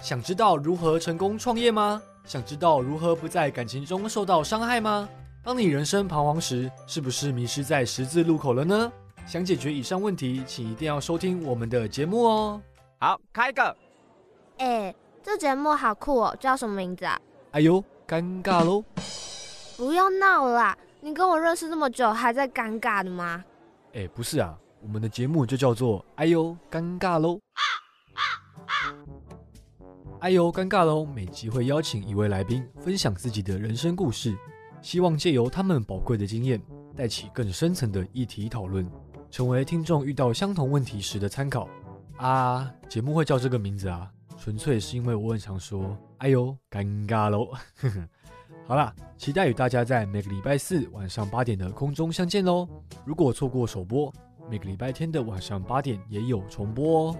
想知道如何成功创业吗？想知道如何不在感情中受到伤害吗？当你人生彷徨时，是不是迷失在十字路口了呢？想解决以上问题，请一定要收听我们的节目哦。好，开个。哎，这节目好酷哦，叫什么名字啊？哎呦，尴尬喽！不要闹了啦，你跟我认识这么久，还在尴尬的吗？哎，不是啊，我们的节目就叫做“哎呦，尴尬喽”。哎呦，尴尬喽！每集会邀请一位来宾分享自己的人生故事，希望借由他们宝贵的经验，带起更深层的议题讨论，成为听众遇到相同问题时的参考。啊，节目会叫这个名字啊，纯粹是因为我很常说“哎呦，尴尬喽”。好啦，期待与大家在每个礼拜四晚上八点的空中相见喽！如果错过首播，每个礼拜天的晚上八点也有重播哦。